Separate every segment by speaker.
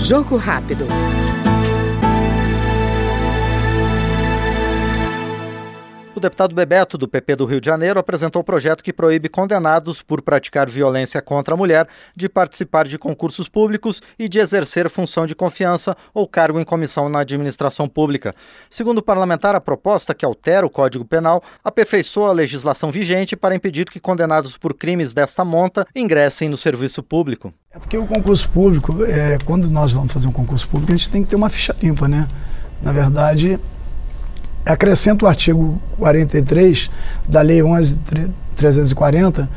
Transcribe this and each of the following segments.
Speaker 1: Jogo rápido.
Speaker 2: Deputado Bebeto, do PP do Rio de Janeiro, apresentou o projeto que proíbe condenados por praticar violência contra a mulher de participar de concursos públicos e de exercer função de confiança ou cargo em comissão na administração pública. Segundo o parlamentar, a proposta, que altera o Código Penal, aperfeiçoa a legislação vigente para impedir que condenados por crimes desta monta ingressem no serviço público.
Speaker 3: É porque o concurso público, é, quando nós vamos fazer um concurso público, a gente tem que ter uma ficha limpa, né? Na verdade, acrescenta o artigo 43 da Lei 11.340,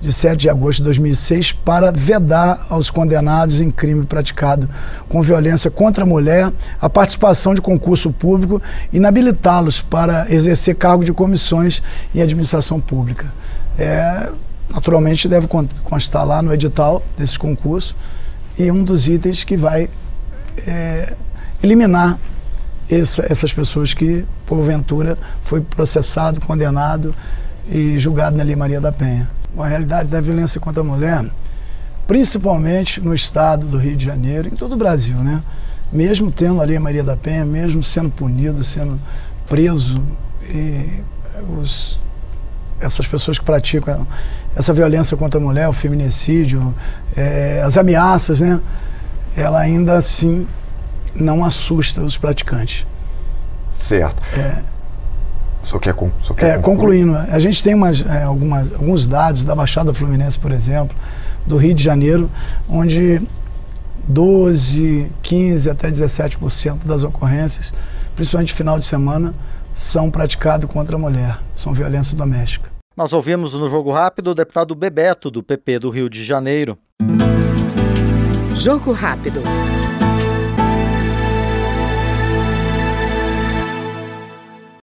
Speaker 3: de 7 de agosto de 2006, para vedar aos condenados em crime praticado com violência contra a mulher a participação de concurso público, inabilitá-los para exercer cargo de comissões em administração pública. É, naturalmente, deve constar lá no edital desse concurso e um dos itens que vai é, eliminar essa, essas pessoas que, porventura, foi processado, condenado e julgado na Lei Maria da Penha. A realidade da violência contra a mulher, principalmente no estado do Rio de Janeiro, em todo o Brasil, né? Mesmo tendo a Lei Maria da Penha, mesmo sendo punido, sendo preso, os, essas pessoas que praticam essa violência contra a mulher, o feminicídio, é, as ameaças, né? Ela ainda assim não assusta os praticantes.
Speaker 4: Certo. É, só quer, só
Speaker 3: quer é, concluindo, a gente tem umas, é, algumas, alguns dados da Baixada Fluminense, por exemplo, do Rio de Janeiro, onde 12, 15 até 17% das ocorrências, principalmente final de semana, são praticadas contra a mulher, são violência doméstica.
Speaker 2: Nós ouvimos no Jogo Rápido o deputado Bebeto, do PP do Rio de Janeiro.
Speaker 1: Jogo Rápido.